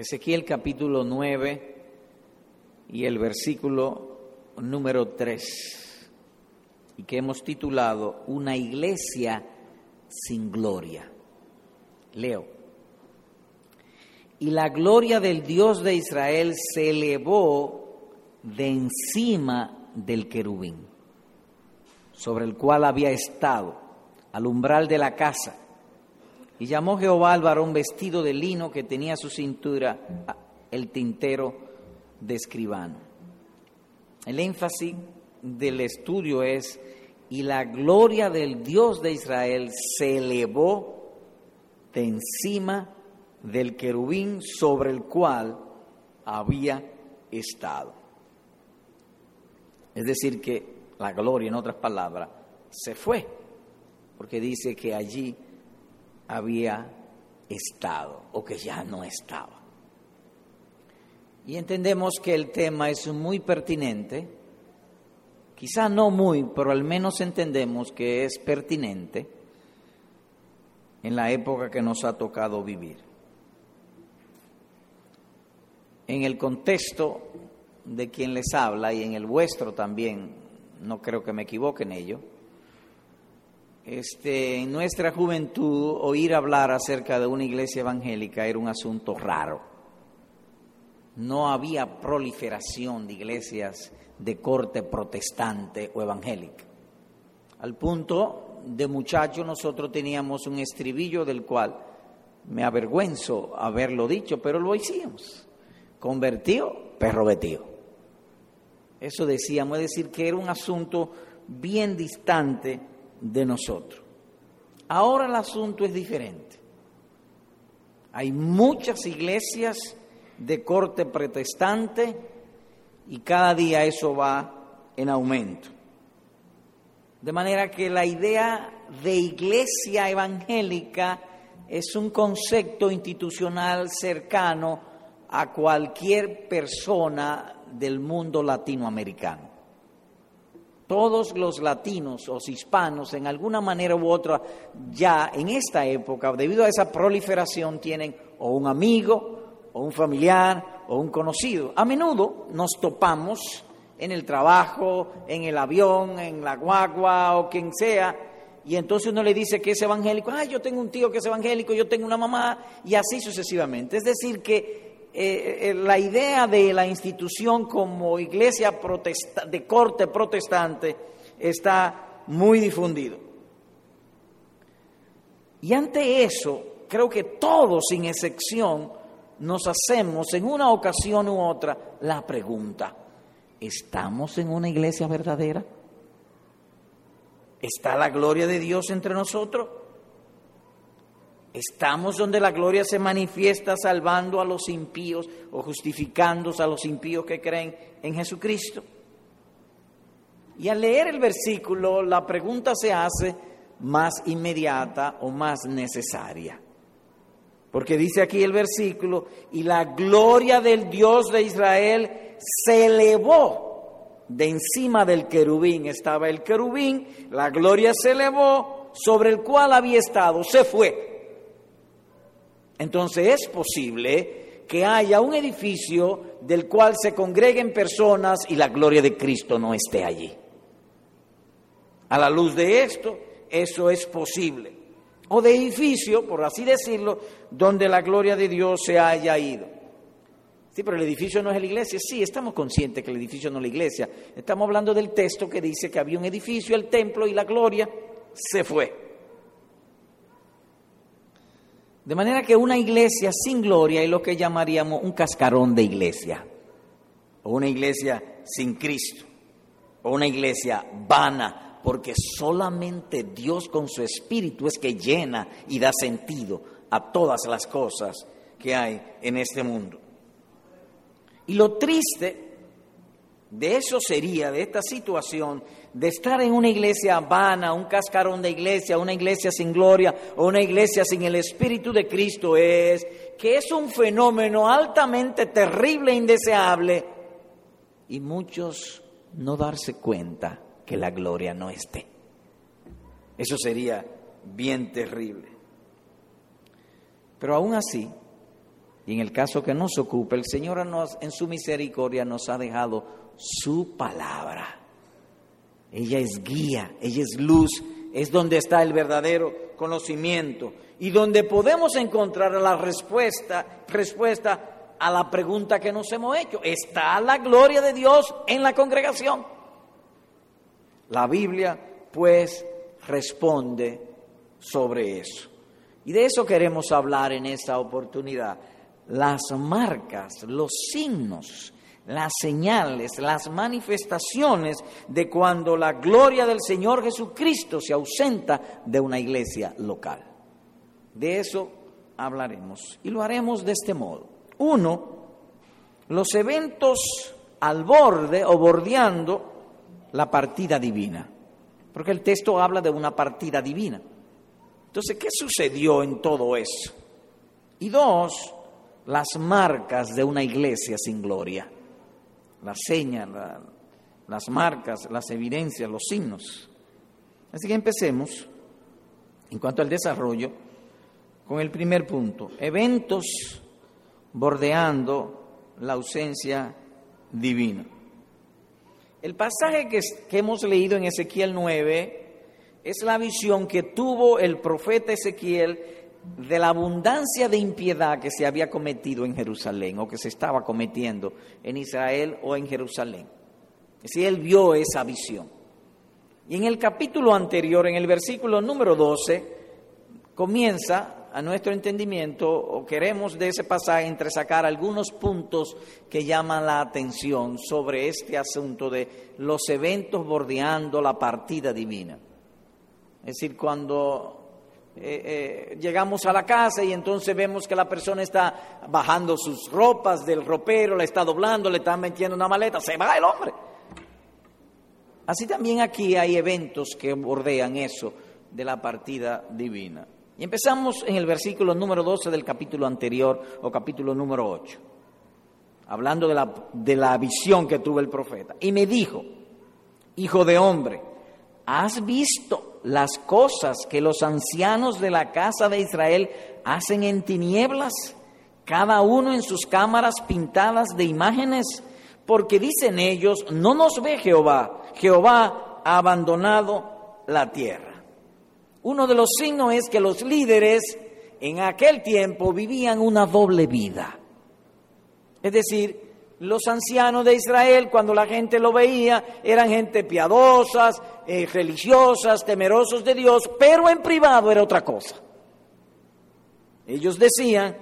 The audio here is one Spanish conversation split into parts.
Ezequiel capítulo 9 y el versículo número 3, y que hemos titulado Una iglesia sin gloria. Leo. Y la gloria del Dios de Israel se elevó de encima del querubín, sobre el cual había estado, al umbral de la casa y llamó Jehová al varón vestido de lino que tenía a su cintura el tintero de escribano. El énfasis del estudio es, y la gloria del Dios de Israel se elevó de encima del querubín sobre el cual había estado. Es decir, que la gloria, en otras palabras, se fue, porque dice que allí había estado o que ya no estaba. Y entendemos que el tema es muy pertinente, quizá no muy, pero al menos entendemos que es pertinente en la época que nos ha tocado vivir. En el contexto de quien les habla y en el vuestro también, no creo que me equivoque en ello, este, en nuestra juventud oír hablar acerca de una iglesia evangélica era un asunto raro. No había proliferación de iglesias de corte protestante o evangélica. Al punto de muchacho nosotros teníamos un estribillo del cual me avergüenzo haberlo dicho, pero lo hicimos. Convertido, perro vetido. Eso decíamos, es decir, que era un asunto bien distante de nosotros. Ahora el asunto es diferente. Hay muchas iglesias de corte protestante y cada día eso va en aumento. De manera que la idea de iglesia evangélica es un concepto institucional cercano a cualquier persona del mundo latinoamericano todos los latinos o hispanos, en alguna manera u otra, ya en esta época, debido a esa proliferación, tienen o un amigo, o un familiar, o un conocido. A menudo nos topamos en el trabajo, en el avión, en la guagua o quien sea, y entonces uno le dice que es evangélico, ay, yo tengo un tío que es evangélico, yo tengo una mamá, y así sucesivamente. Es decir, que eh, eh, la idea de la institución como iglesia de corte protestante está muy difundido. Y ante eso, creo que todos, sin excepción, nos hacemos en una ocasión u otra la pregunta, ¿estamos en una iglesia verdadera? ¿Está la gloria de Dios entre nosotros? Estamos donde la gloria se manifiesta salvando a los impíos o justificando a los impíos que creen en Jesucristo. Y al leer el versículo, la pregunta se hace más inmediata o más necesaria. Porque dice aquí el versículo, y la gloria del Dios de Israel se elevó de encima del querubín. Estaba el querubín, la gloria se elevó sobre el cual había estado, se fue. Entonces es posible que haya un edificio del cual se congreguen personas y la gloria de Cristo no esté allí. A la luz de esto, eso es posible. O de edificio, por así decirlo, donde la gloria de Dios se haya ido. Sí, pero el edificio no es la iglesia. Sí, estamos conscientes que el edificio no es la iglesia. Estamos hablando del texto que dice que había un edificio, el templo y la gloria se fue. De manera que una iglesia sin gloria es lo que llamaríamos un cascarón de iglesia, o una iglesia sin Cristo, o una iglesia vana, porque solamente Dios con su espíritu es que llena y da sentido a todas las cosas que hay en este mundo. Y lo triste de eso sería, de esta situación, de estar en una iglesia vana, un cascarón de iglesia, una iglesia sin gloria o una iglesia sin el Espíritu de Cristo, es que es un fenómeno altamente terrible e indeseable y muchos no darse cuenta que la gloria no esté. Eso sería bien terrible. Pero aún así, Y en el caso que nos ocupe, el Señor en su misericordia nos ha dejado su palabra. Ella es guía, ella es luz, es donde está el verdadero conocimiento y donde podemos encontrar la respuesta, respuesta a la pregunta que nos hemos hecho. ¿Está la gloria de Dios en la congregación? La Biblia, pues, responde sobre eso. Y de eso queremos hablar en esta oportunidad. Las marcas, los signos, las señales, las manifestaciones de cuando la gloria del Señor Jesucristo se ausenta de una iglesia local. De eso hablaremos y lo haremos de este modo. Uno, los eventos al borde o bordeando la partida divina, porque el texto habla de una partida divina. Entonces, ¿qué sucedió en todo eso? Y dos, las marcas de una iglesia sin gloria, las señas, las marcas, las evidencias, los signos. Así que empecemos, en cuanto al desarrollo, con el primer punto, eventos bordeando la ausencia divina. El pasaje que, que hemos leído en Ezequiel 9 es la visión que tuvo el profeta Ezequiel de la abundancia de impiedad que se había cometido en Jerusalén o que se estaba cometiendo en Israel o en Jerusalén. Si él vio esa visión. Y en el capítulo anterior, en el versículo número 12, comienza a nuestro entendimiento, o queremos de ese pasaje entresacar algunos puntos que llaman la atención sobre este asunto de los eventos bordeando la partida divina. Es decir, cuando eh, eh, llegamos a la casa y entonces vemos que la persona está bajando sus ropas del ropero, la está doblando, le está metiendo una maleta, se va el hombre. Así también aquí hay eventos que bordean eso de la partida divina. Y empezamos en el versículo número 12 del capítulo anterior o capítulo número 8, hablando de la, de la visión que tuvo el profeta. Y me dijo, hijo de hombre, ¿has visto las cosas que los ancianos de la casa de Israel hacen en tinieblas, cada uno en sus cámaras pintadas de imágenes, porque dicen ellos, no nos ve Jehová, Jehová ha abandonado la tierra. Uno de los signos es que los líderes en aquel tiempo vivían una doble vida. Es decir, los ancianos de Israel, cuando la gente lo veía, eran gente piadosas, eh, religiosas, temerosos de Dios, pero en privado era otra cosa. Ellos decían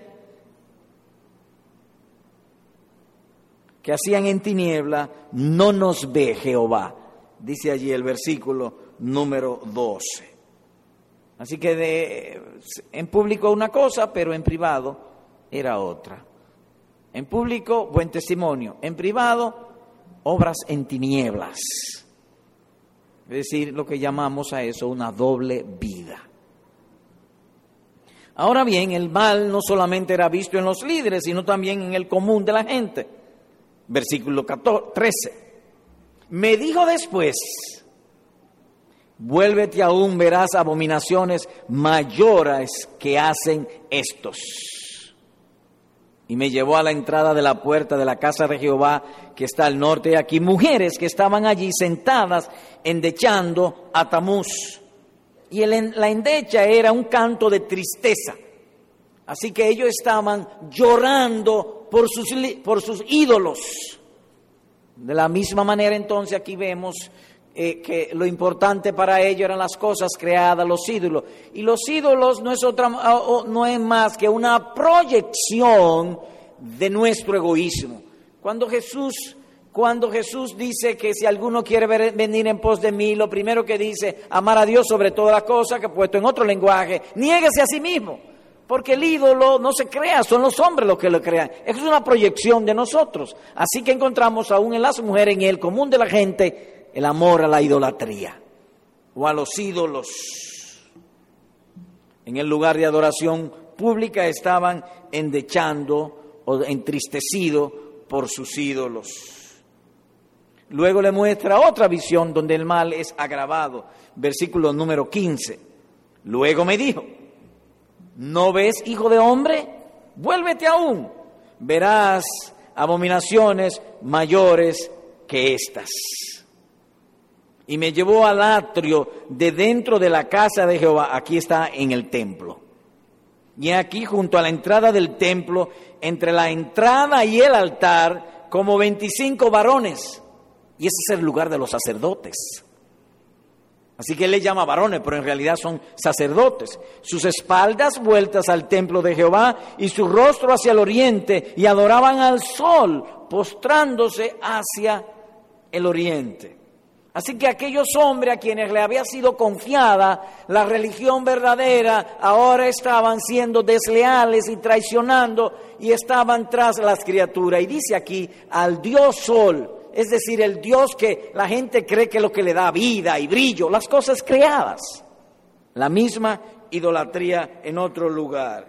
que hacían en tiniebla, no nos ve Jehová, dice allí el versículo número 12. Así que en público una cosa, pero en privado era otra. En público, buen testimonio. En privado, obras en tinieblas. Es decir, lo que llamamos a eso una doble vida. Ahora bien, el mal no solamente era visto en los líderes, sino también en el común de la gente. Versículo 13. Me dijo después, vuélvete aún, verás abominaciones mayores que hacen estos y me llevó a la entrada de la puerta de la casa de Jehová que está al norte. Y aquí mujeres que estaban allí sentadas endechando a Tamuz. Y la endecha era un canto de tristeza. Así que ellos estaban llorando por sus, por sus ídolos. De la misma manera entonces aquí vemos eh, que lo importante para ellos eran las cosas creadas, los ídolos. Y los ídolos no es, otra, no es más que una proyección de nuestro egoísmo. Cuando Jesús, cuando Jesús dice que si alguno quiere venir en pos de mí, lo primero que dice, amar a Dios sobre todas las cosas, que puesto en otro lenguaje, niéguese a sí mismo. Porque el ídolo no se crea, son los hombres los que lo crean. Es una proyección de nosotros. Así que encontramos aún en las mujeres, en el común de la gente, el amor a la idolatría o a los ídolos. En el lugar de adoración pública estaban endechando o entristecidos por sus ídolos. Luego le muestra otra visión donde el mal es agravado. Versículo número 15. Luego me dijo, ¿no ves, hijo de hombre? Vuélvete aún verás abominaciones mayores que estas. Y me llevó al atrio de dentro de la casa de Jehová, aquí está en el templo. Y aquí junto a la entrada del templo, entre la entrada y el altar, como 25 varones. Y ese es el lugar de los sacerdotes. Así que él le llama varones, pero en realidad son sacerdotes. Sus espaldas vueltas al templo de Jehová y su rostro hacia el oriente y adoraban al sol, postrándose hacia el oriente. Así que aquellos hombres a quienes le había sido confiada la religión verdadera, ahora estaban siendo desleales y traicionando y estaban tras las criaturas. Y dice aquí al Dios Sol, es decir, el Dios que la gente cree que es lo que le da vida y brillo, las cosas creadas. La misma idolatría en otro lugar,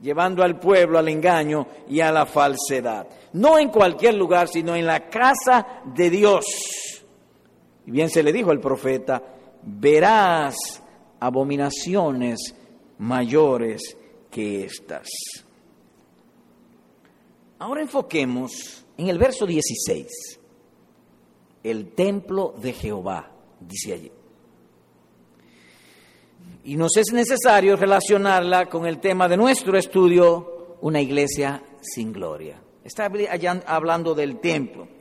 llevando al pueblo al engaño y a la falsedad. No en cualquier lugar, sino en la casa de Dios. Y bien se le dijo al profeta, verás abominaciones mayores que estas. Ahora enfoquemos en el verso 16 el templo de Jehová, dice allí. Y nos es necesario relacionarla con el tema de nuestro estudio, una iglesia sin gloria. Está hablando del templo.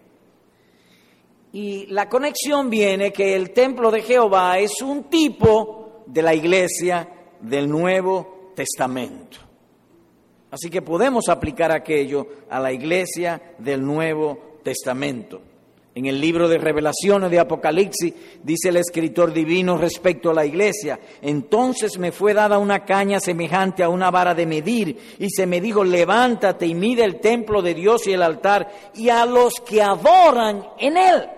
Y la conexión viene que el templo de Jehová es un tipo de la iglesia del Nuevo Testamento. Así que podemos aplicar aquello a la iglesia del Nuevo Testamento. En el libro de Revelaciones de Apocalipsis dice el escritor divino respecto a la iglesia, entonces me fue dada una caña semejante a una vara de medir y se me dijo, levántate y mide el templo de Dios y el altar y a los que adoran en él.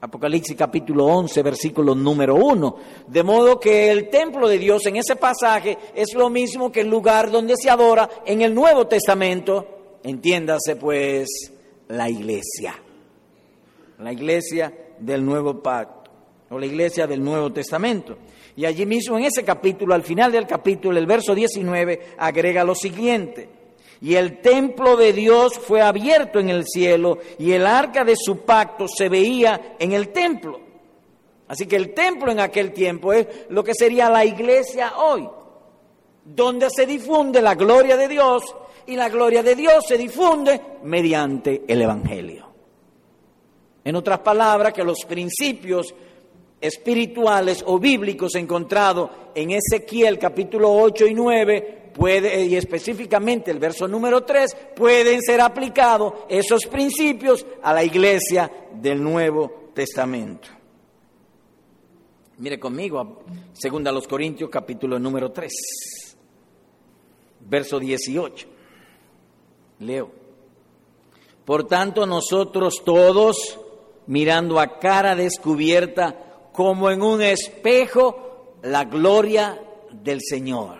Apocalipsis capítulo 11, versículo número 1. De modo que el templo de Dios en ese pasaje es lo mismo que el lugar donde se adora en el Nuevo Testamento. Entiéndase pues la iglesia la iglesia del nuevo pacto o la iglesia del Nuevo Testamento. Y allí mismo en ese capítulo, al final del capítulo, el verso 19, agrega lo siguiente. Y el templo de Dios fue abierto en el cielo y el arca de su pacto se veía en el templo. Así que el templo en aquel tiempo es lo que sería la iglesia hoy, donde se difunde la gloria de Dios y la gloria de Dios se difunde mediante el Evangelio. En otras palabras, que los principios espirituales o bíblicos encontrados en Ezequiel capítulo 8 y 9 y específicamente el verso número 3, pueden ser aplicados esos principios a la iglesia del Nuevo Testamento. Mire conmigo, segunda los Corintios capítulo número 3, verso 18. Leo. Por tanto, nosotros todos mirando a cara descubierta como en un espejo la gloria del Señor.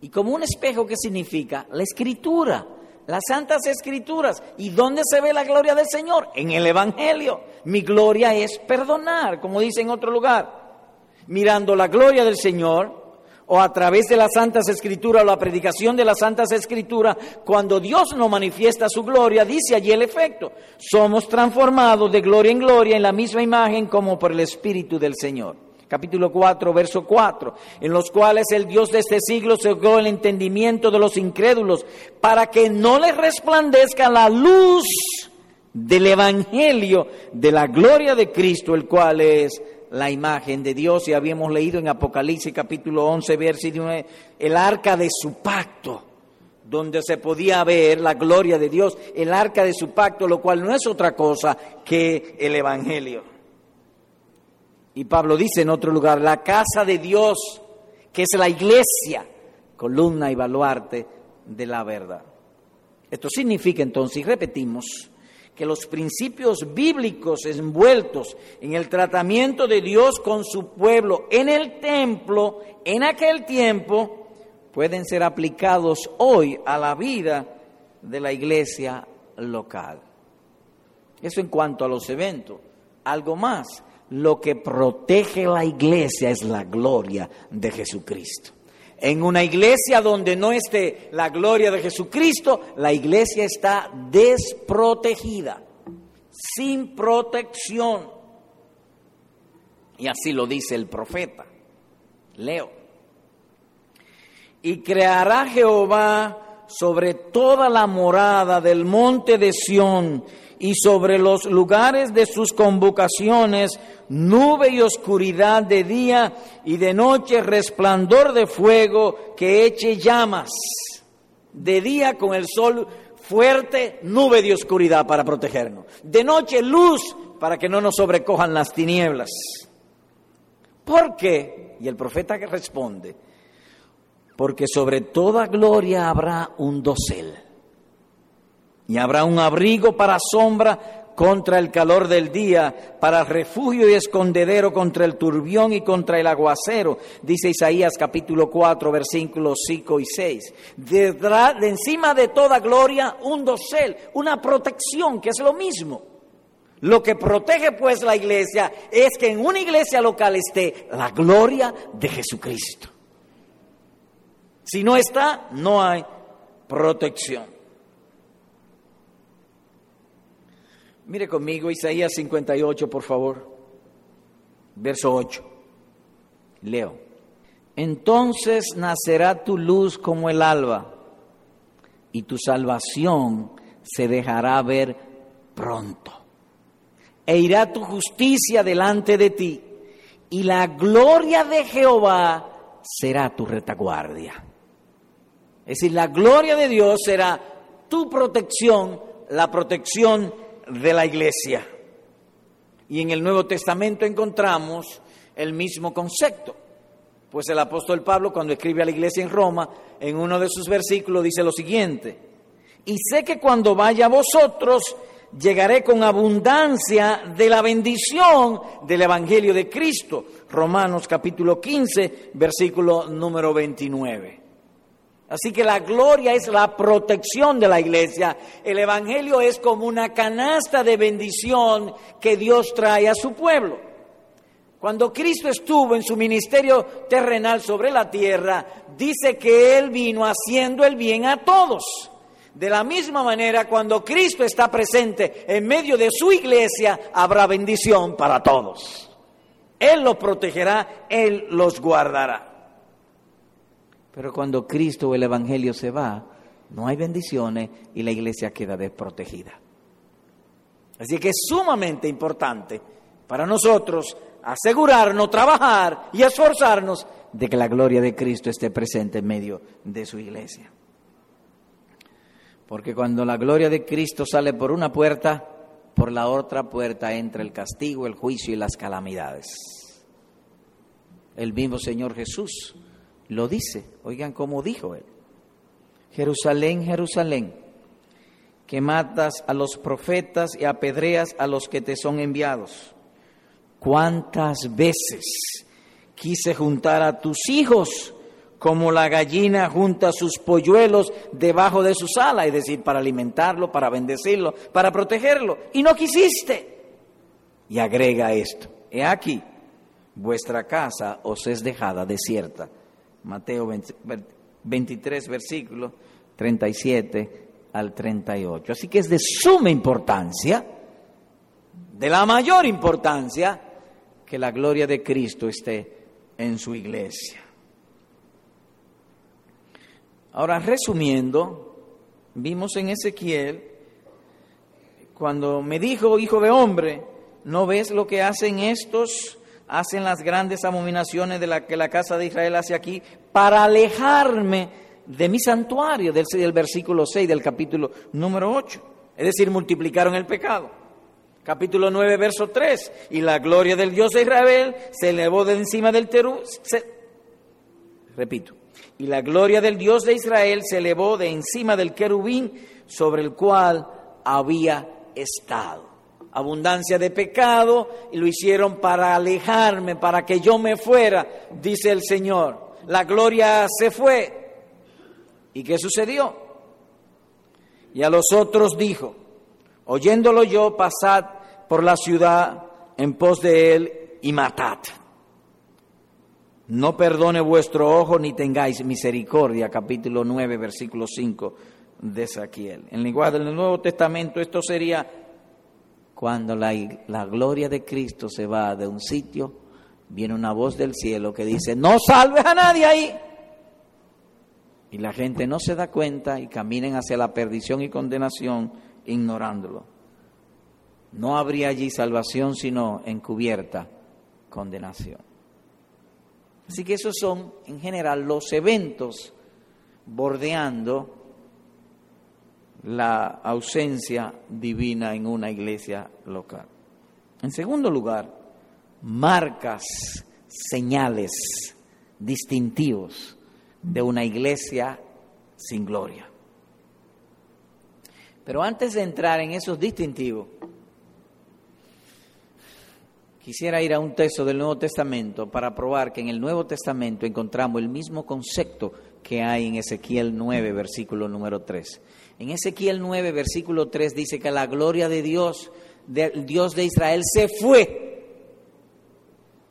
Y como un espejo, ¿qué significa? La escritura, las santas escrituras. ¿Y dónde se ve la gloria del Señor? En el Evangelio. Mi gloria es perdonar, como dice en otro lugar. Mirando la gloria del Señor, o a través de las Santas Escrituras o la predicación de las Santas Escrituras, cuando Dios nos manifiesta su gloria, dice allí el efecto, somos transformados de gloria en gloria en la misma imagen como por el Espíritu del Señor. Capítulo 4, verso 4, en los cuales el Dios de este siglo cegó el entendimiento de los incrédulos para que no les resplandezca la luz del Evangelio de la gloria de Cristo, el cual es la imagen de Dios y habíamos leído en Apocalipsis capítulo 11, versículo 9, el arca de su pacto, donde se podía ver la gloria de Dios, el arca de su pacto, lo cual no es otra cosa que el Evangelio. Y Pablo dice en otro lugar, la casa de Dios, que es la iglesia, columna y baluarte de la verdad. Esto significa entonces, y repetimos, que los principios bíblicos envueltos en el tratamiento de Dios con su pueblo en el templo, en aquel tiempo, pueden ser aplicados hoy a la vida de la iglesia local. Eso en cuanto a los eventos. Algo más, lo que protege la iglesia es la gloria de Jesucristo. En una iglesia donde no esté la gloria de Jesucristo, la iglesia está desprotegida, sin protección. Y así lo dice el profeta. Leo. Y creará Jehová sobre toda la morada del monte de Sión y sobre los lugares de sus convocaciones, nube y oscuridad de día y de noche resplandor de fuego que eche llamas. De día con el sol fuerte, nube de oscuridad para protegernos. De noche luz para que no nos sobrecojan las tinieblas. ¿Por qué? Y el profeta que responde, porque sobre toda gloria habrá un dosel y habrá un abrigo para sombra contra el calor del día, para refugio y escondedero contra el turbión y contra el aguacero, dice Isaías capítulo 4, versículos 5 y 6. De, de encima de toda gloria, un dosel, una protección, que es lo mismo. Lo que protege pues la iglesia es que en una iglesia local esté la gloria de Jesucristo. Si no está, no hay protección. Mire conmigo Isaías 58, por favor. Verso 8. Leo. Entonces nacerá tu luz como el alba y tu salvación se dejará ver pronto. E irá tu justicia delante de ti y la gloria de Jehová será tu retaguardia. Es decir, la gloria de Dios será tu protección, la protección de la iglesia. Y en el Nuevo Testamento encontramos el mismo concepto. Pues el apóstol Pablo, cuando escribe a la iglesia en Roma, en uno de sus versículos dice lo siguiente, y sé que cuando vaya a vosotros, llegaré con abundancia de la bendición del Evangelio de Cristo. Romanos capítulo 15, versículo número 29. Así que la gloria es la protección de la iglesia. El Evangelio es como una canasta de bendición que Dios trae a su pueblo. Cuando Cristo estuvo en su ministerio terrenal sobre la tierra, dice que Él vino haciendo el bien a todos. De la misma manera, cuando Cristo está presente en medio de su iglesia, habrá bendición para todos. Él los protegerá, Él los guardará. Pero cuando Cristo o el Evangelio se va, no hay bendiciones y la iglesia queda desprotegida. Así que es sumamente importante para nosotros asegurarnos, trabajar y esforzarnos de que la gloria de Cristo esté presente en medio de su iglesia. Porque cuando la gloria de Cristo sale por una puerta, por la otra puerta entra el castigo, el juicio y las calamidades. El mismo Señor Jesús lo dice. Oigan cómo dijo él. Jerusalén, Jerusalén, que matas a los profetas y apedreas a los que te son enviados. ¿Cuántas veces quise juntar a tus hijos como la gallina junta sus polluelos debajo de sus alas, es decir, para alimentarlo, para bendecirlo, para protegerlo, y no quisiste? Y agrega esto, he aquí, vuestra casa os es dejada desierta Mateo 23, versículo 37 al 38. Así que es de suma importancia, de la mayor importancia, que la gloria de Cristo esté en su iglesia. Ahora, resumiendo, vimos en Ezequiel, cuando me dijo, hijo de hombre, ¿no ves lo que hacen estos? Hacen las grandes abominaciones de la que la casa de Israel hace aquí para alejarme de mi santuario, del, del versículo 6 del capítulo número 8. Es decir, multiplicaron el pecado. Capítulo 9, verso 3. Y la gloria del Dios de Israel se elevó de encima del terú. repito. Y la gloria del Dios de Israel se elevó de encima del querubín sobre el cual había estado abundancia de pecado y lo hicieron para alejarme, para que yo me fuera, dice el Señor. La gloria se fue. ¿Y qué sucedió? Y a los otros dijo, oyéndolo yo, pasad por la ciudad en pos de él y matad. no perdone vuestro ojo ni tengáis misericordia, capítulo 9, versículo 5 de Ezequiel. En lenguaje del Nuevo Testamento esto sería cuando la, gloria de Cristo se va de un sitio, viene una voz del cielo que dice, no salves a nadie ahí. Y la gente no se da cuenta y caminen hacia la perdición y condenación ignorándolo. No habría allí salvación sino encubierta condenación. Así que esos son en general los eventos bordeando la ausencia divina en una iglesia local. En segundo lugar, marcas, señales distintivos de una iglesia sin gloria. Pero antes de entrar en esos distintivos, Quisiera ir a un texto del Nuevo Testamento para probar que en el Nuevo Testamento encontramos el mismo concepto que hay en Ezequiel 9, versículo número 3. En Ezequiel 9, versículo 3 dice que la gloria de Dios, del Dios de Israel, se fue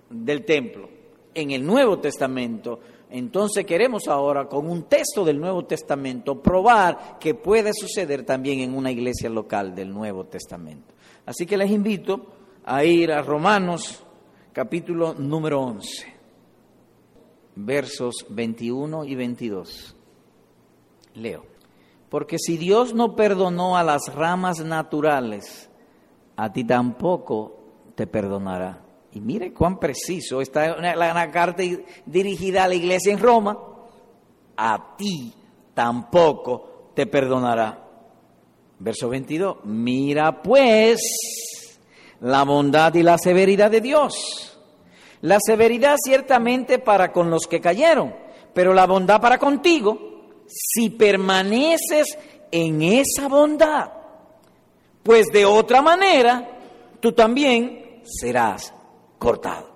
del templo. En el Nuevo Testamento, entonces queremos ahora, con un texto del Nuevo Testamento, probar que puede suceder también en una iglesia local del Nuevo Testamento. Así que les invito a ir a Romanos capítulo número 11, versos 21 y 22. Leo. Porque si Dios no perdonó a las ramas naturales, a ti tampoco te perdonará. Y mire cuán preciso está la, carta dirigida a la iglesia en Roma. A ti tampoco te perdonará. Verso 22. Mira pues la bondad y la severidad de Dios. La severidad ciertamente para con los que cayeron, pero la bondad para contigo, si permaneces en esa bondad. Pues de otra manera, tú también serás cortado.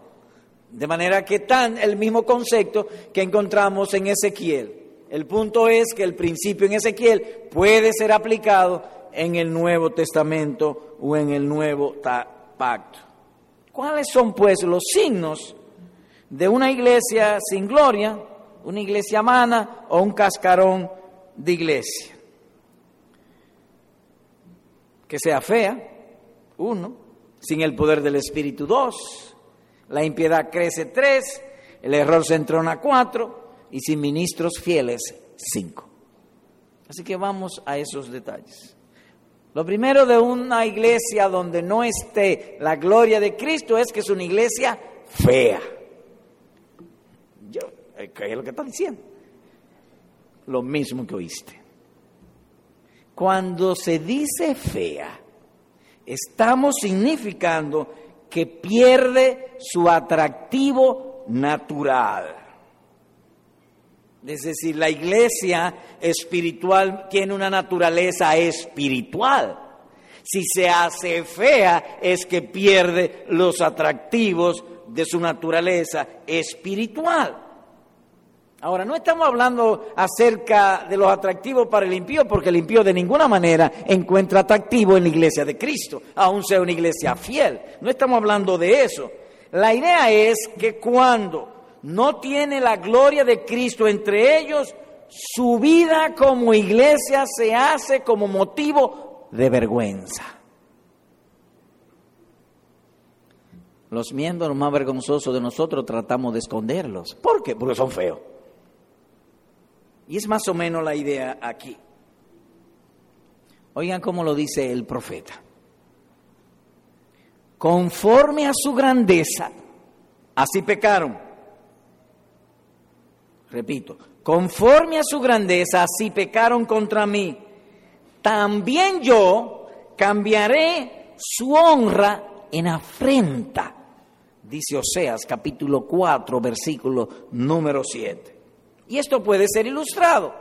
De manera que tan el mismo concepto que encontramos en Ezequiel. El punto es que el principio en Ezequiel puede ser aplicado en el Nuevo Testamento o en el Nuevo Pacto. ¿Cuáles son pues los signos de una iglesia sin gloria, una iglesia mana o un cascarón de iglesia? Que sea fea, uno, sin el poder del Espíritu, dos, la impiedad crece, tres, el error se entrona, cuatro, y sin ministros fieles, cinco. Así que vamos a esos detalles. Lo primero de una iglesia donde no esté la gloria de Cristo es que es una iglesia fea. Eh, ¿qué es lo que está diciendo? Lo mismo que oíste. Cuando se dice fea, estamos significando que pierde su atractivo natural. Es decir, la iglesia espiritual tiene una naturaleza espiritual. Si se hace fea es que pierde los atractivos de su naturaleza espiritual. Ahora, no estamos hablando acerca de los atractivos para el impío, porque el impío de ninguna manera encuentra atractivo en la iglesia de Cristo, aun sea una iglesia fiel. No estamos hablando de eso. La idea es que cuando no tiene la gloria de Cristo entre ellos, su vida como iglesia se hace como motivo de vergüenza. Los miembros más vergonzosos de nosotros tratamos de esconderlos. ¿Por qué? Porque son feos. Y es más o menos la idea aquí. Oigan cómo lo dice el profeta. Conforme a su grandeza, así pecaron repito, conforme a su grandeza, si pecaron contra mí, también yo cambiaré su honra en afrenta, dice Oseas capítulo 4, versículo número 7. Y esto puede ser ilustrado.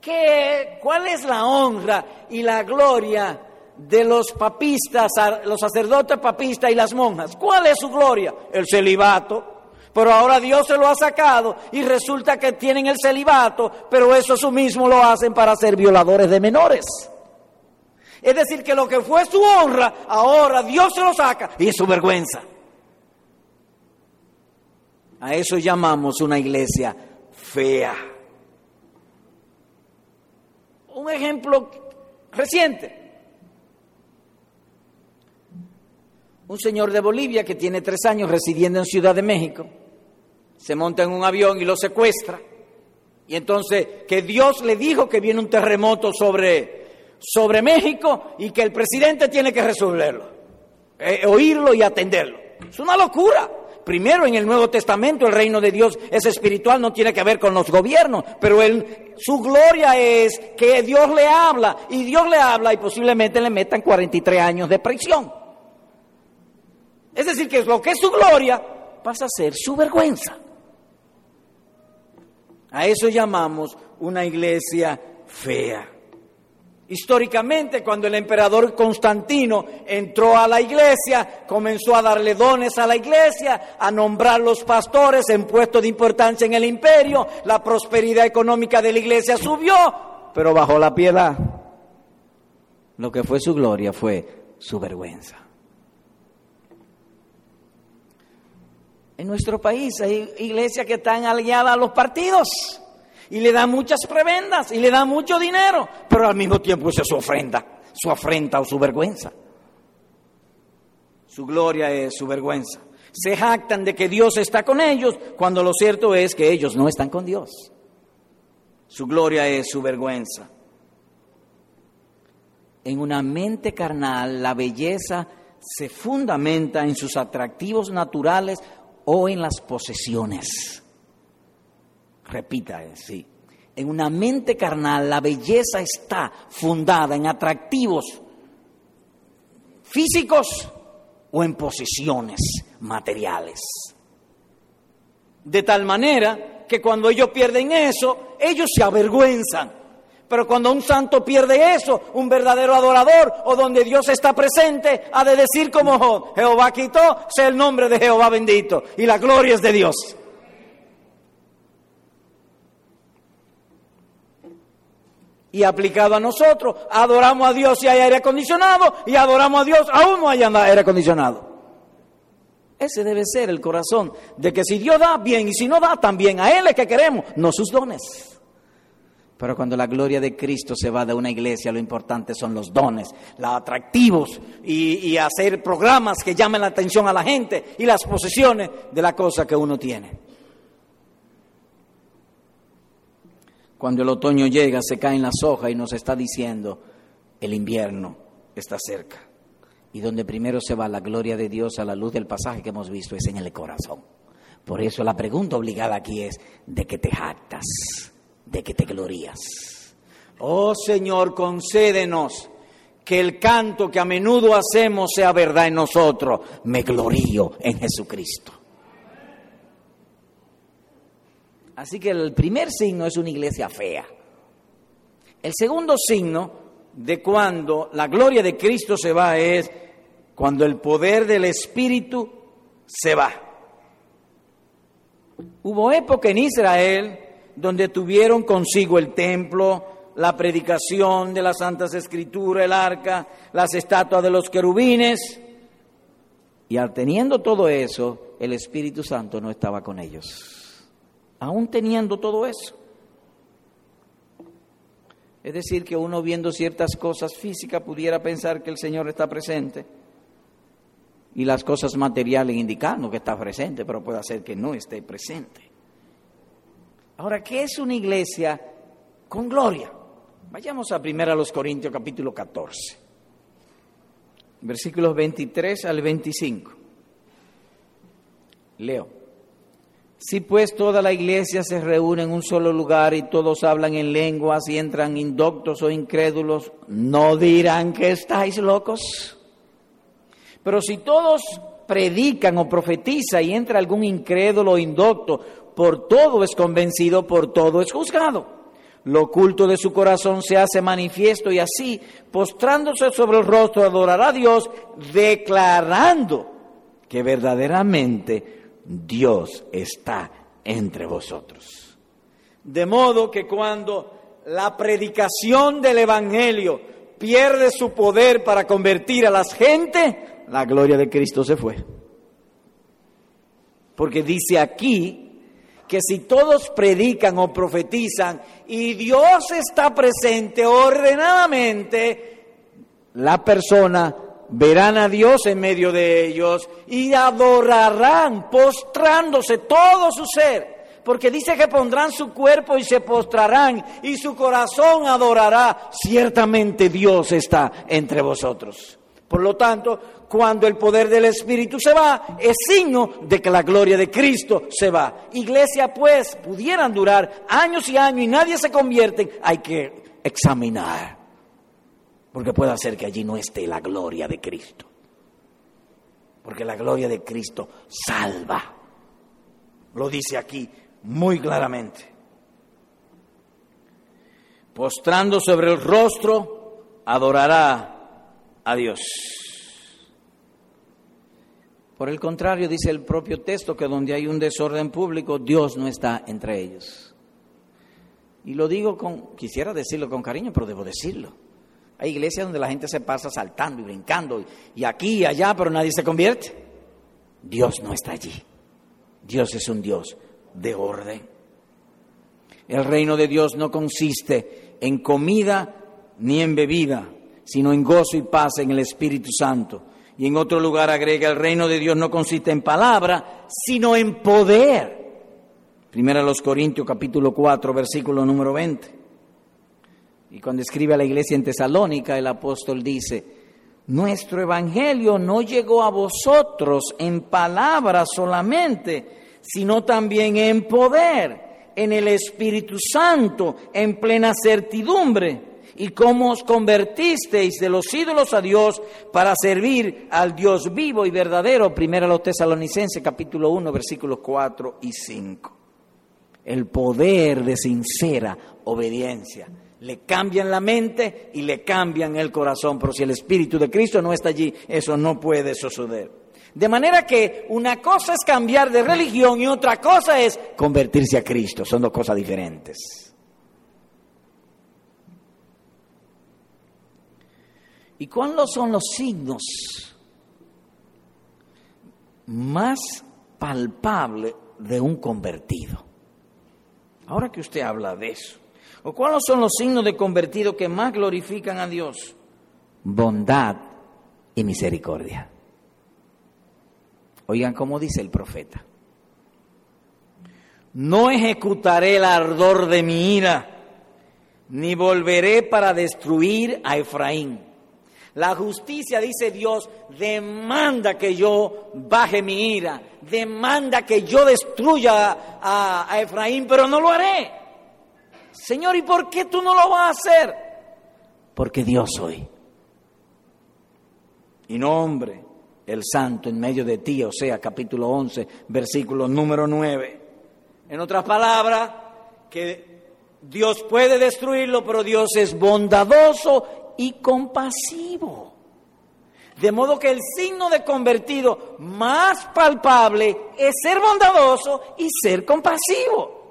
¿Qué, ¿Cuál es la honra y la gloria de los papistas, los sacerdotes papistas y las monjas? ¿Cuál es su gloria? El celibato pero ahora Dios se lo ha sacado y resulta que tienen el celibato, pero eso su mismo lo hacen para ser violadores de menores. Es decir, que lo que fue su honra, ahora Dios se lo saca y es su vergüenza. A eso llamamos una iglesia fea. Un ejemplo reciente. Un señor de Bolivia que tiene tres años residiendo en Ciudad de México, se monta en un avión y lo secuestra. Y entonces que Dios le dijo que viene un terremoto sobre, sobre México y que el presidente tiene que resolverlo, eh, oírlo y atenderlo. Es una locura. Primero, en el Nuevo Testamento, el reino de Dios es espiritual, no tiene que ver con los gobiernos, pero su gloria es que Dios le habla, y Dios le habla y posiblemente le metan 43 años de prisión. Es decir, que lo que es su gloria pasa a ser su vergüenza. A eso llamamos una iglesia fea. Históricamente, cuando el emperador Constantino entró a la iglesia, comenzó a darle dones a la iglesia, a nombrar los pastores en puestos de importancia en el imperio, la prosperidad económica de la iglesia subió, pero bajo la piedad. Lo que fue su gloria fue su vergüenza. En nuestro país hay iglesias que están aliadas a los partidos y le dan muchas prebendas y le dan mucho dinero, pero al mismo tiempo es su ofrenda, su afrenta o su vergüenza. Su gloria es su vergüenza. Se jactan de que Dios está con ellos cuando lo cierto es que ellos no están con Dios. Su gloria es su vergüenza. En una mente carnal la belleza se fundamenta en sus atractivos naturales o en las posesiones. Repita, eh, sí. En una mente carnal la belleza está fundada en atractivos físicos o en posesiones materiales. De tal manera que cuando ellos pierden eso, ellos se avergüenzan. Pero cuando un santo pierde eso, un verdadero adorador o donde Dios está presente, ha de decir como Jehová quitó, sea el nombre de Jehová bendito y la gloria es de Dios. Y aplicado a nosotros. Adoramos a Dios si hay aire acondicionado y adoramos a Dios aún no hay aire acondicionado. Ese debe ser el corazón de que si Dios da bien y si no da también, a Él es que queremos, no sus dones. Pero cuando la gloria de Cristo se va de una iglesia, lo importante son los dones, los atractivos y, y hacer programas que llamen la atención a la gente y las posesiones de la cosa que uno tiene. Cuando el otoño llega, se caen las hojas y nos está diciendo, el invierno está cerca. Y donde primero se va la gloria de Dios a la luz del pasaje que hemos visto es en el corazón. Por eso la pregunta obligada aquí es, ¿de qué te jactas? ¿De qué te glorías? Oh Señor, concédenos que el canto que a menudo hacemos sea verdad en nosotros. Me glorío en Jesucristo. Así que el primer signo es una iglesia fea. El segundo signo de cuando la gloria de Cristo se va es cuando el poder del Espíritu se va. Hubo época en Israel donde tuvieron consigo el templo, la predicación de las Santas Escrituras, el arca, las estatuas de los querubines, y al teniendo todo eso, el Espíritu Santo no estaba con ellos aún teniendo todo eso. Es decir, que uno viendo ciertas cosas físicas pudiera pensar que el Señor está presente y las cosas materiales indicando que está presente, pero puede ser que no esté presente. Ahora, ¿qué es una iglesia con gloria? Vayamos a 1 los Corintios capítulo 14, versículos 23 al 25. Leo. Si pues toda la iglesia se reúne en un solo lugar y todos hablan en lenguas y entran indoctos o incrédulos, ¿no dirán que estáis locos? Pero si todos predican o profetizan y entra algún incrédulo o indocto, por todo es convencido, por todo es juzgado. Lo oculto de su corazón se hace manifiesto y así, postrándose sobre el rostro, adorará a Dios, declarando que verdaderamente Dios está entre vosotros. De modo que cuando la predicación del Evangelio pierde su poder para convertir a las gente, la gloria de Cristo se fue. Porque dice aquí que si todos predican o profetizan y Dios está presente ordenadamente, la persona verán a Dios en medio de ellos y adorarán, postrándose todo su ser. Porque dice que pondrán su cuerpo y se postrarán y su corazón adorará. Ciertamente Dios está entre vosotros. Por lo tanto, cuando el poder del Espíritu se va, es signo de que la gloria de Cristo se va. Iglesia, pues, pudieran durar años y años y nadie se convierte, hay que examinar porque puede ser que allí no esté la gloria de Cristo. Porque la gloria de Cristo salva. Lo dice aquí muy claramente. Postrando sobre el rostro, adorará a Dios. Por el contrario, dice el propio texto que donde hay un desorden público, Dios no está entre ellos. Y lo digo con, quisiera decirlo con cariño, pero debo decirlo. Hay iglesias donde la gente se pasa saltando y brincando y aquí y allá, pero nadie se convierte. Dios no está allí. Dios es un Dios de orden. El reino de Dios no consiste en comida ni en bebida, sino en gozo y paz en el Espíritu Santo. Y en otro lugar agrega, el reino de Dios no consiste en palabra, sino en poder. Primera los Corintios capítulo 4, versículo número 20. Y cuando escribe a la iglesia en Tesalónica, el apóstol dice, nuestro evangelio no llegó a vosotros en palabras solamente, sino también en poder, en el Espíritu Santo, en plena certidumbre. Y cómo os convertisteis de los ídolos a Dios para servir al Dios vivo y verdadero. Primero a los tesalonicenses capítulo 1 versículos 4 y 5. El poder de sincera obediencia le cambian la mente y le cambian el corazón, pero si el Espíritu de Cristo no está allí, eso no puede suceder. De manera que una cosa es cambiar de religión y otra cosa es convertirse a Cristo, son dos cosas diferentes. ¿Y cuáles son los signos más palpables de un convertido? Ahora que usted habla de eso, ¿O cuáles son los signos de convertido que más glorifican a Dios? Bondad y misericordia. Oigan cómo dice el profeta. No ejecutaré el ardor de mi ira, ni volveré para destruir a Efraín. La justicia, dice Dios, demanda que yo baje mi ira, demanda que yo destruya a, a Efraín, pero no lo haré. Señor, ¿y por qué tú no lo vas a hacer? Porque Dios soy. Y no hombre, el santo en medio de ti, o sea, capítulo 11, versículo número 9. En otras palabras, que Dios puede destruirlo, pero Dios es bondadoso y compasivo. De modo que el signo de convertido más palpable es ser bondadoso y ser compasivo.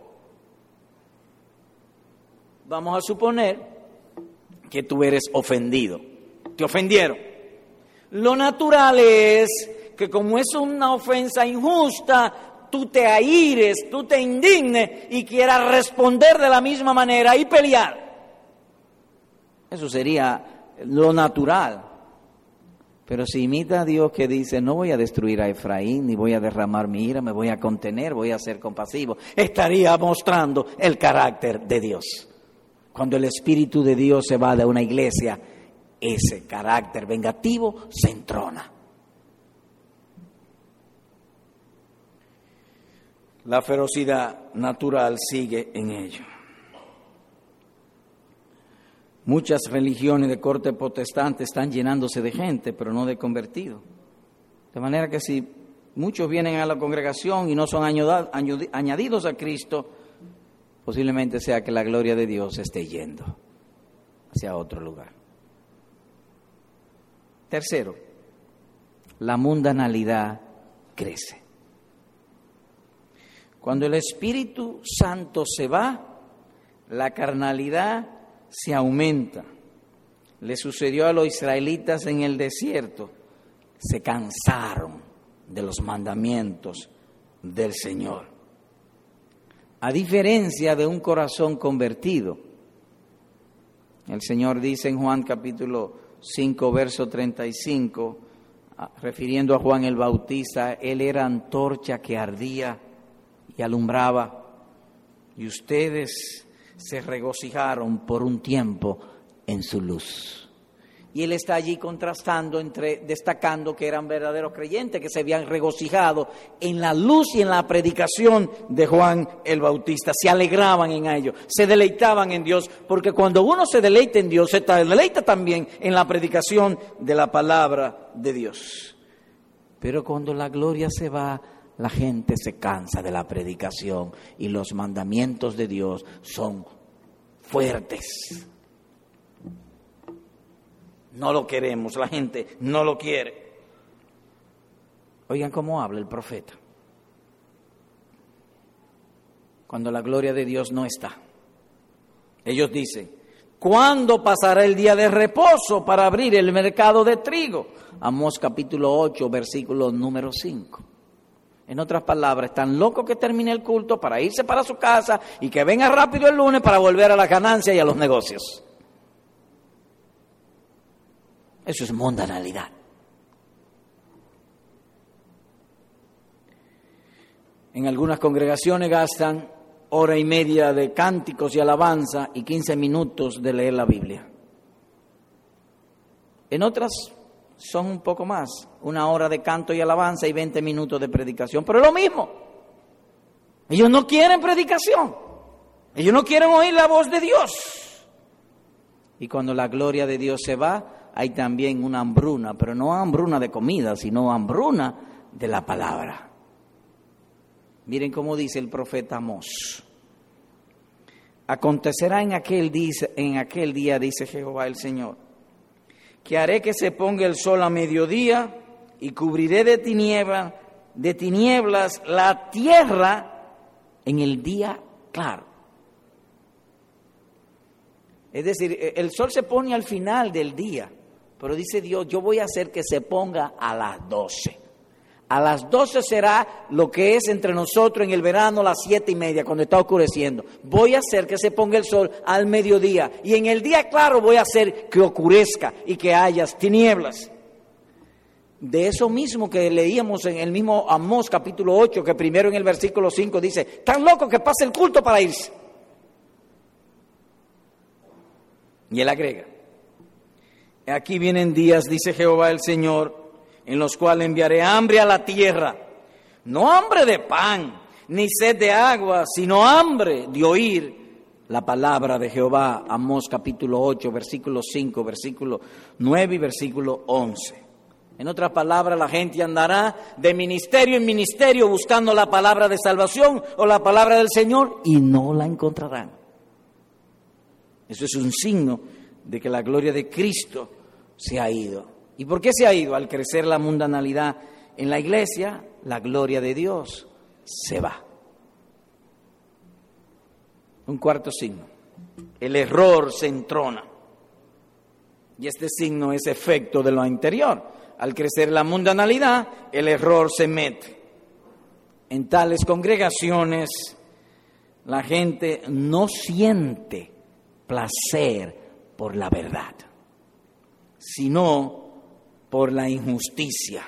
Vamos a suponer que tú eres ofendido. Te ofendieron. Lo natural es que como es una ofensa injusta, tú te aires, tú te indignes y quieras responder de la misma manera y pelear. Eso sería lo natural. Pero si imita a Dios que dice, no voy a destruir a Efraín, ni voy a derramar mi ira, me voy a contener, voy a ser compasivo, estaría mostrando el carácter de Dios. Cuando el Espíritu de Dios se va de una iglesia, ese carácter vengativo se entrona. La ferocidad natural sigue en ello. Muchas religiones de corte protestante están llenándose de gente, pero no de convertidos. De manera que si muchos vienen a la congregación y no son añadidos a Cristo, posiblemente sea que la gloria de Dios esté yendo hacia otro lugar. Tercero, la mundanalidad crece. Cuando el Espíritu Santo se va, la carnalidad se aumenta. Le sucedió a los israelitas en el desierto. Se cansaron de los mandamientos del Señor. A diferencia de un corazón convertido, el Señor dice en Juan capítulo 5, verso 35, ah, refiriendo a Juan el Bautista, él era antorcha que ardía y alumbraba, y ustedes se regocijaron por un tiempo en su luz. Y él está allí contrastando, entre, destacando que eran verdaderos creyentes, que se habían regocijado en la luz y en la predicación de Juan el Bautista. Se alegraban en ello, se deleitaban en Dios, porque cuando uno se deleita en Dios, se deleita también en la predicación de la palabra de Dios. Pero cuando la gloria se va, la gente se cansa de la predicación y los mandamientos de Dios son fuertes no lo queremos, la gente no lo quiere. Oigan cómo habla el profeta. Cuando la gloria de Dios no está. Ellos dicen, ¿cuándo pasará el día de reposo para abrir el mercado de trigo? Amós capítulo 8, versículo número 5. En otras palabras, están locos que termine el culto para irse para su casa y que venga rápido el lunes para volver a la ganancia y a los negocios. Eso es mundanalidad. En algunas congregaciones gastan hora y media de cánticos y alabanza y 15 minutos de leer la Biblia. En otras son un poco más, una hora de canto y alabanza y 20 minutos de predicación, pero es lo mismo. Ellos no quieren predicación, ellos no quieren oír la voz de Dios. Y cuando la gloria de Dios se va, hay también una hambruna, pero no hambruna de comida, sino hambruna de la palabra. Miren cómo dice el profeta Amós. Acontecerá en aquel, día, en aquel día, dice Jehová el Señor, que haré que se ponga el sol a mediodía y cubriré de tinieblas, de tinieblas la tierra en el día claro. Es decir, el sol se pone al final del día. Pero dice Dios, yo voy a hacer que se ponga a las doce. A las doce será lo que es entre nosotros en el verano, las siete y media, cuando está oscureciendo. Voy a hacer que se ponga el sol al mediodía. Y en el día claro voy a hacer que oscurezca y que haya tinieblas. De eso mismo que leíamos en el mismo Amós capítulo 8, que primero en el versículo 5 dice, tan loco que pase el culto para irse. Y él agrega, Aquí vienen días, dice Jehová el Señor, en los cuales enviaré hambre a la tierra. No hambre de pan, ni sed de agua, sino hambre de oír la palabra de Jehová. Amós capítulo 8, versículo 5, versículo 9 y versículo 11. En otras palabras, la gente andará de ministerio en ministerio buscando la palabra de salvación o la palabra del Señor y no la encontrarán. Eso es un signo de que la gloria de Cristo se ha ido. ¿Y por qué se ha ido? Al crecer la mundanalidad en la iglesia, la gloria de Dios se va. Un cuarto signo. El error se entrona. Y este signo es efecto de lo anterior. Al crecer la mundanalidad, el error se mete. En tales congregaciones, la gente no siente placer por la verdad, sino por la injusticia.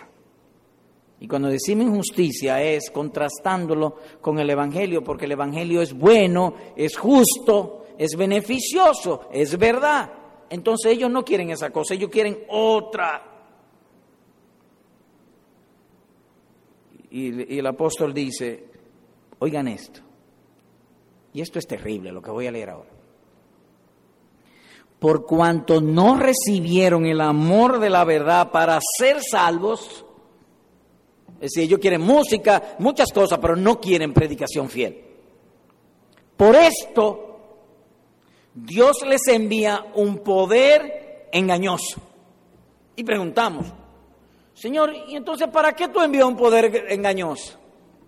Y cuando decimos injusticia es contrastándolo con el Evangelio, porque el Evangelio es bueno, es justo, es beneficioso, es verdad. Entonces ellos no quieren esa cosa, ellos quieren otra. Y, el apóstol dice, oigan esto, y esto es terrible, lo que voy a leer ahora por cuanto no recibieron el amor de la verdad para ser salvos. Es decir, ellos quieren música, muchas cosas, pero no quieren predicación fiel. Por esto, Dios les envía un poder engañoso. Y preguntamos, Señor, ¿y entonces para qué tú envías un poder engañoso?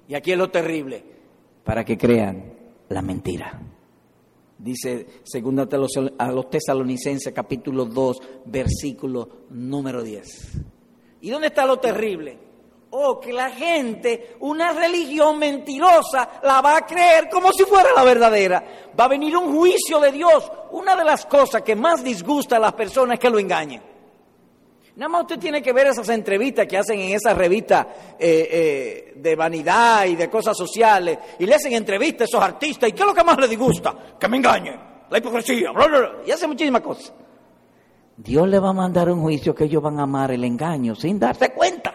Y aquí es lo terrible, para que crean la mentira. Dice segunda a los tesalonicenses capítulo 2, versículo número 10. ¿Y dónde está lo terrible? o que la gente, una religión mentirosa, la va a creer como si fuera la verdadera. Va a venir un juicio de Dios. Una de las cosas que más disgusta a las personas es que lo engañen. Nada más usted tiene que ver esas entrevistas que hacen en esas revistas eh, eh, de vanidad y de cosas sociales, y le hacen entrevistas a esos artistas, ¿y qué es lo que más le disgusta? Que me engañen, la hipocresía, bla, bla, bla, y hace muchísimas cosas. Dios le va a mandar un juicio que ellos van a amar el engaño sin darse cuenta.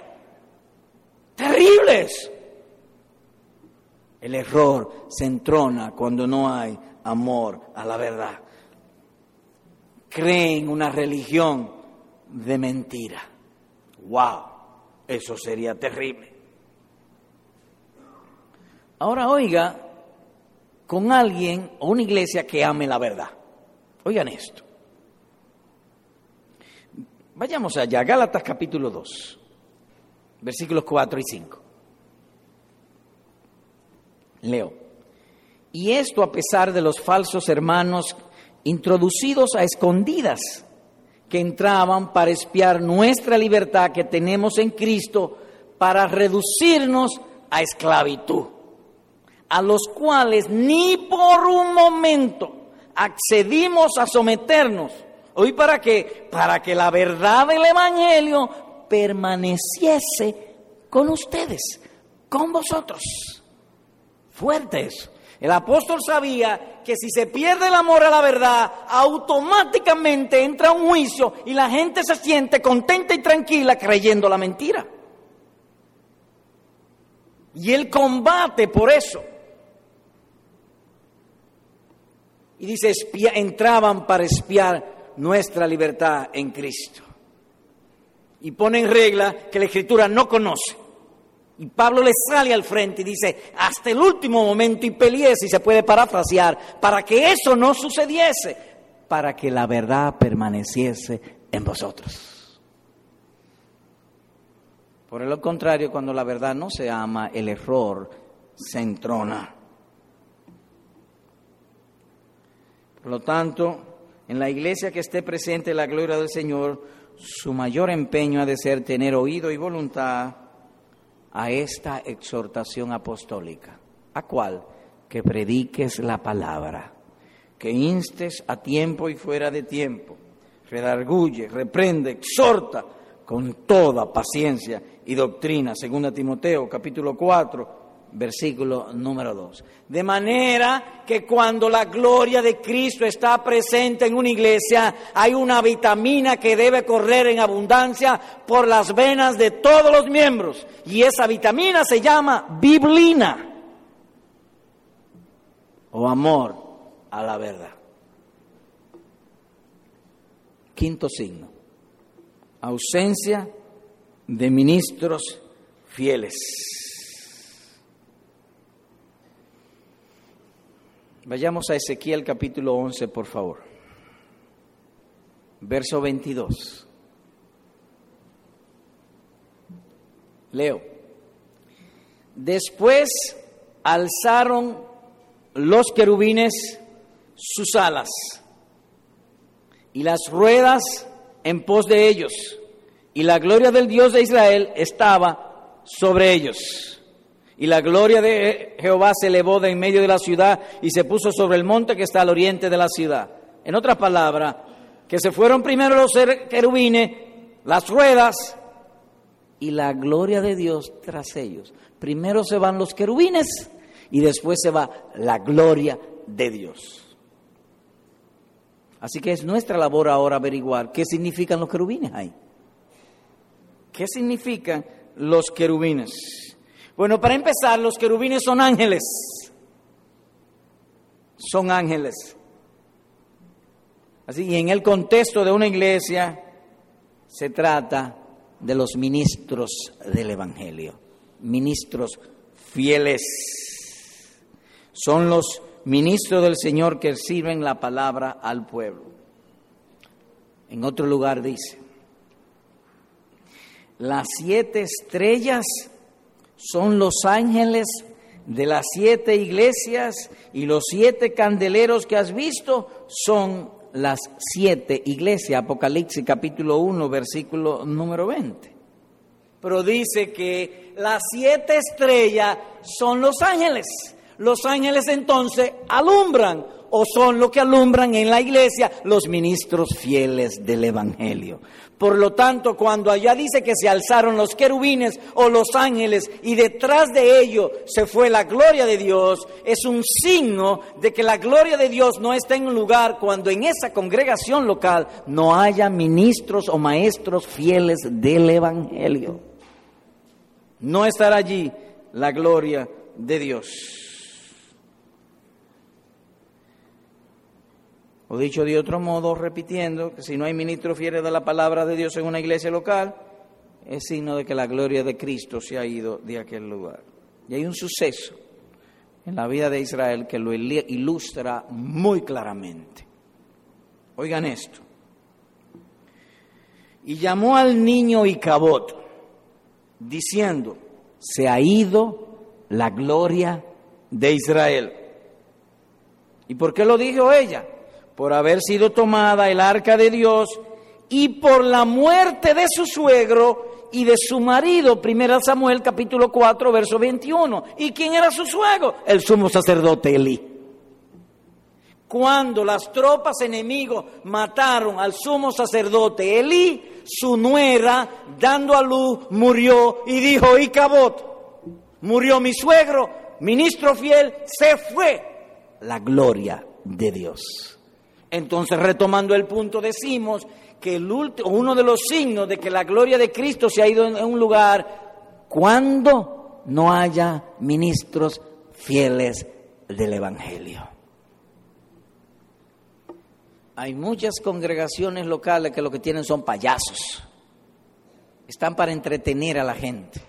Terribles. El error se entrona cuando no hay amor a la verdad. Creen una religión de mentira. ¡Wow! Eso sería terrible. Ahora oiga con alguien o una iglesia que ame la verdad. Oigan esto. Vayamos allá, Gálatas capítulo 2, versículos 4 y 5. Leo. Y esto a pesar de los falsos hermanos introducidos a escondidas que entraban para espiar nuestra libertad que tenemos en Cristo para reducirnos a esclavitud, a los cuales ni por un momento accedimos a someternos ¿Hoy para qué? Para que la verdad del Evangelio permaneciese con ustedes, con vosotros. Fuerte eso. El apóstol sabía que si se pierde el amor a la verdad, automáticamente entra un juicio y la gente se siente contenta y tranquila creyendo la mentira. Y él combate por eso. Y dice, entraban para espiar nuestra libertad en Cristo. Y pone en regla que la Escritura no conoce. Y Pablo le sale al frente y dice, hasta el último momento y peleé, si se puede parafrasear, para que eso no sucediese, para que la verdad permaneciese en vosotros. Por el contrario, cuando la verdad no se ama, el error se entrona. Por lo tanto, en la iglesia que esté presente la gloria del Señor, su mayor empeño ha de ser tener oído y voluntad a esta exhortación apostólica. ¿A cuál? Que prediques la palabra, que instes a tiempo y fuera de tiempo, redarguye, reprende, exhorta con toda paciencia y doctrina, según Timoteo capítulo 4, versículo número 2. De manera que cuando la gloria de Cristo está presente en una iglesia, hay una vitamina que debe correr en abundancia por las venas de todos los miembros. Y esa vitamina se llama biblina o amor a la verdad. Quinto signo, ausencia de ministros fieles. Vayamos a Ezequiel capítulo 11, por favor. Verso 22. Leo. Después alzaron los querubines sus alas y las ruedas en pos de ellos, y la gloria del Dios de Israel estaba sobre ellos. Y la gloria de Jehová se elevó de en medio de la ciudad y se puso sobre el monte que está al oriente de la ciudad. En otras palabras, que se fueron primero los querubines, las ruedas y la gloria de Dios tras ellos. Primero se van los querubines y después se va la gloria de Dios. Así que es nuestra labor ahora averiguar qué significan los querubines ahí. ¿Qué significan los querubines? Bueno, para empezar, los querubines son ángeles. Son ángeles. Así, y en el contexto de una iglesia se trata de los ministros del Evangelio, ministros fieles. Son los ministros del Señor que sirven la palabra al pueblo. En otro lugar dice, las siete estrellas son los ángeles de las siete iglesias y los siete candeleros que has visto son las siete iglesias. Apocalipsis capítulo 1, versículo número 20. pero dice que las siete estrellas son los ángeles. Los ángeles entonces alumbran o son lo que alumbran en la iglesia los ministros fieles del Evangelio. Por lo tanto, cuando allá dice que se alzaron los querubines o los ángeles y detrás de ello se fue la gloria de Dios, es un signo de que la gloria de Dios no está en un lugar cuando en esa congregación local no haya ministros o maestros fieles del Evangelio. No estará allí la gloria de Dios. O dicho de otro modo, repitiendo, que si no hay ministro fiel de la palabra de Dios en una iglesia local, es signo de que la gloria de Cristo se ha ido de aquel lugar. Y hay un suceso en la vida de Israel que lo ilustra muy claramente. Oigan esto. Y llamó al niño Icabot, diciendo, se ha ido la gloria de Israel. ¿Y por qué lo dijo ella? Por haber sido tomada el arca de Dios y por la muerte de su suegro y de su marido. Primera Samuel capítulo 4, verso 21. ¿Y quién era su suegro? El sumo sacerdote Elí. Cuando las tropas enemigos mataron al sumo sacerdote Elí, su nuera, dando a luz, murió y dijo, Icabot, murió mi suegro, ministro fiel, se fue la gloria de Dios. Entonces, retomando el punto, decimos que el uno de los signos de que la gloria de Cristo se ha ido en un lugar cuando no haya ministros fieles del Evangelio. Hay muchas congregaciones locales que lo que tienen son payasos. Están para entretener a la gente.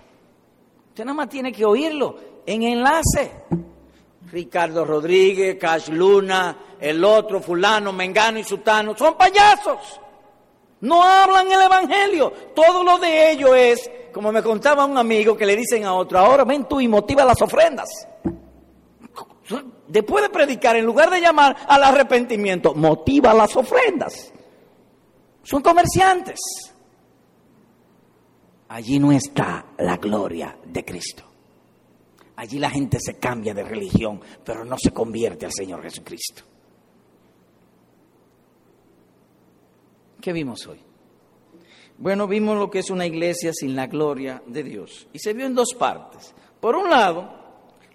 Usted nada más tiene que oírlo en enlace. Ricardo Rodríguez, Cash Luna, el otro, fulano, mengano y sutano, son payasos. No hablan el Evangelio. Todo lo de ellos es, como me contaba un amigo que le dicen a otro, ahora ven tú y motiva las ofrendas. Después de predicar, en lugar de llamar al arrepentimiento, motiva las ofrendas. Son comerciantes. Allí no está la gloria de Cristo. Allí la gente se cambia de religión, pero no se convierte al Señor Jesucristo. ¿Qué vimos hoy? Bueno, vimos lo que es una iglesia sin la gloria de Dios. Y se vio en dos partes. Por un lado,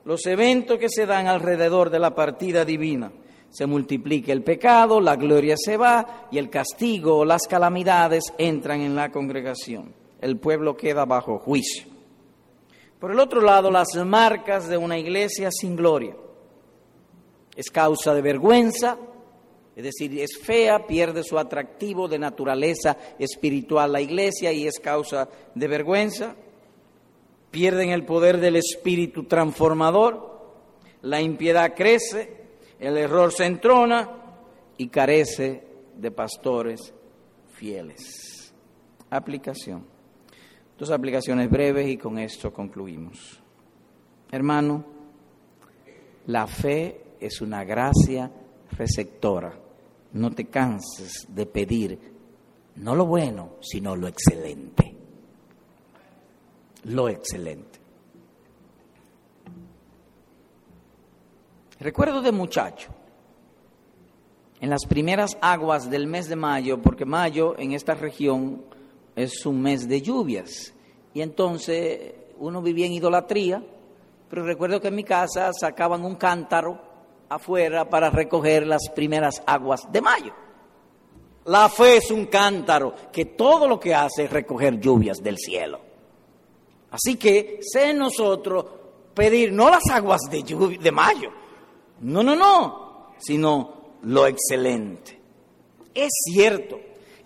los eventos que se dan alrededor de la partida divina. Se multiplica el pecado, la gloria se va y el castigo o las calamidades entran en la congregación. El pueblo queda bajo juicio. Por el otro lado, las marcas de una iglesia sin gloria. Es causa de vergüenza, es decir, es fea, pierde su atractivo de naturaleza espiritual la iglesia y es causa de vergüenza. Pierden el poder del espíritu transformador, la impiedad crece, el error se entrona y carece de pastores fieles. Aplicación. Dos aplicaciones breves y con esto concluimos. Hermano, la fe es una gracia receptora. No te canses de pedir no lo bueno, sino lo excelente. Lo excelente. Recuerdo de muchacho, en las primeras aguas del mes de mayo, porque mayo en esta región es un mes de lluvias. Y entonces uno vivía en idolatría, pero recuerdo que en mi casa sacaban un cántaro afuera para recoger las primeras aguas de mayo. La fe es un cántaro que todo lo que hace es recoger lluvias del cielo. Así que sé nosotros pedir no las aguas de, de mayo, no, no, no, sino lo excelente. Es cierto,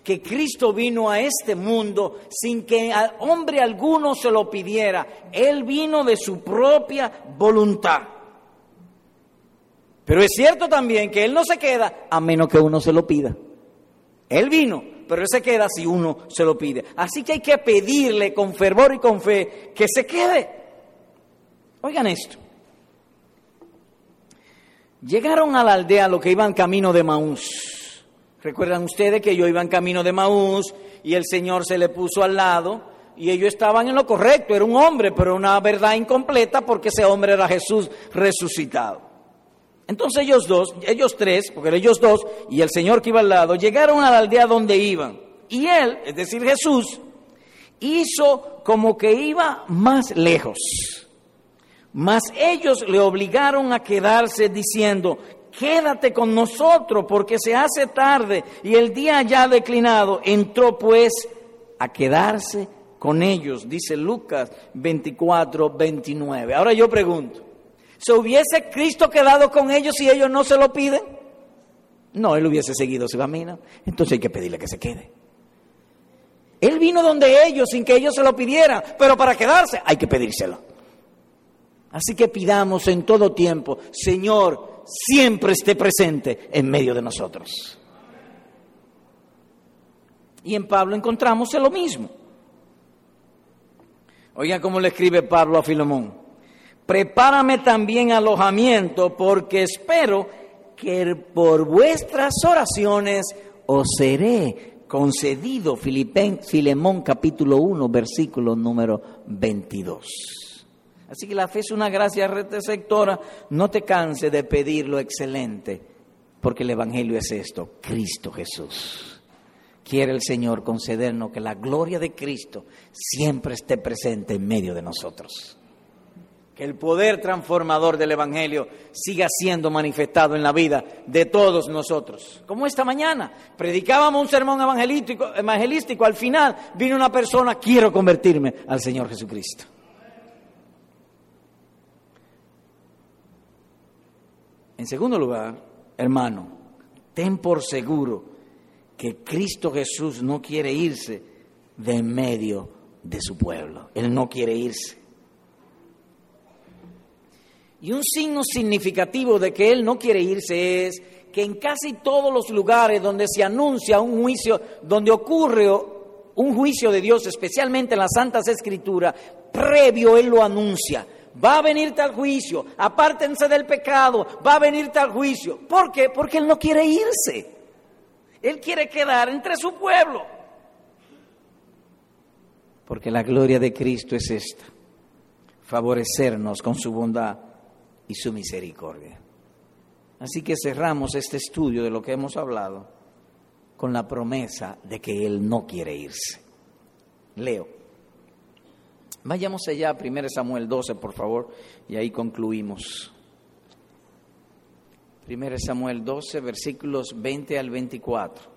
que Cristo vino a este mundo sin que a hombre alguno se lo pidiera. Él vino de su propia voluntad. Pero es cierto también que Él no se queda a menos que uno se lo pida. Él vino, pero Él se queda si uno se lo pide. Así que hay que pedirle con fervor y con fe que se quede. Oigan esto. Llegaron a la aldea los que iban camino de Maús. Recuerdan ustedes que yo iba en camino de Maús y el Señor se le puso al lado y ellos estaban en lo correcto, era un hombre, pero una verdad incompleta porque ese hombre era Jesús resucitado. Entonces ellos dos, ellos tres, porque eran ellos dos y el Señor que iba al lado, llegaron a la aldea donde iban. Y él, es decir, Jesús, hizo como que iba más lejos. Mas ellos le obligaron a quedarse diciendo, quédate con nosotros porque se hace tarde y el día ya declinado. Entró pues a quedarse con ellos, dice Lucas 24, 29. Ahora yo pregunto, ¿se hubiese Cristo quedado con ellos si ellos no se lo piden? No, él hubiese seguido su camino. Entonces hay que pedirle que se quede. Él vino donde ellos sin que ellos se lo pidieran, pero para quedarse hay que pedírselo. Así que pidamos en todo tiempo, Señor, siempre esté presente en medio de nosotros. Y en Pablo encontramos lo mismo. Oiga cómo le escribe Pablo a Filemón. Prepárame también alojamiento porque espero que por vuestras oraciones os seré concedido. Filemón capítulo 1 versículo número 22. Así que la fe es una gracia receptora. No te canses de pedir lo excelente, porque el Evangelio es esto, Cristo Jesús quiere el Señor concedernos que la gloria de Cristo siempre esté presente en medio de nosotros. Que el poder transformador del Evangelio siga siendo manifestado en la vida de todos nosotros. Como esta mañana, predicábamos un sermón evangelístico, evangelístico, al final vino una persona, quiero convertirme al Señor Jesucristo. En segundo lugar, hermano, ten por seguro que Cristo Jesús no quiere irse de en medio de su pueblo. Él no quiere irse. Y un signo significativo de que Él no quiere irse es que en casi todos los lugares donde se anuncia un juicio, donde ocurre un juicio de Dios, especialmente en las Santas Escrituras, previo Él lo anuncia. Va a venir tal juicio, apártense del pecado, va a venir tal juicio. ¿Por qué? Porque Él no quiere irse. Él quiere quedar entre su pueblo. Porque la gloria de Cristo es esta, favorecernos con su bondad y su misericordia. Así que cerramos este estudio de lo que hemos hablado con la promesa de que Él no quiere irse. Leo. Vayamos allá a 1 Samuel 12, por favor, y ahí concluimos. 1 Samuel 12, versículos 20 al 24.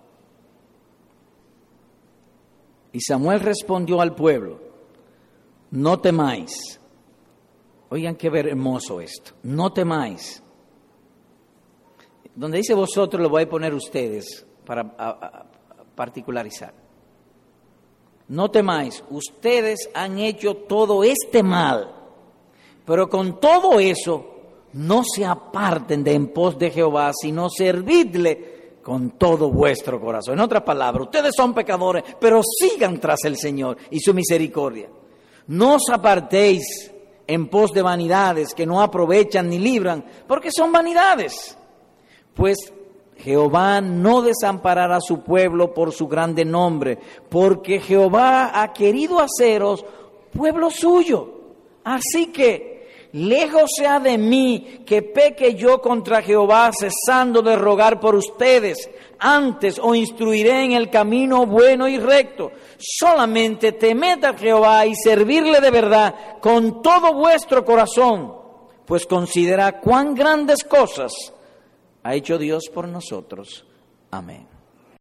Y Samuel respondió al pueblo, no temáis. Oigan qué hermoso esto, no temáis. Donde dice vosotros lo voy a poner ustedes para particularizar. No temáis, ustedes han hecho todo este mal, pero con todo eso no se aparten de en pos de Jehová, sino servidle con todo vuestro corazón. En otras palabras, ustedes son pecadores, pero sigan tras el Señor y su misericordia. No os apartéis en pos de vanidades que no aprovechan ni libran, porque son vanidades. Pues Jehová no desamparará a su pueblo por su grande nombre, porque Jehová ha querido haceros pueblo suyo. Así que Lejos sea de mí que peque yo contra Jehová, cesando de rogar por ustedes. Antes os instruiré en el camino bueno y recto. Solamente temed a Jehová y servirle de verdad con todo vuestro corazón, pues considera cuán grandes cosas ha hecho Dios por nosotros. Amén.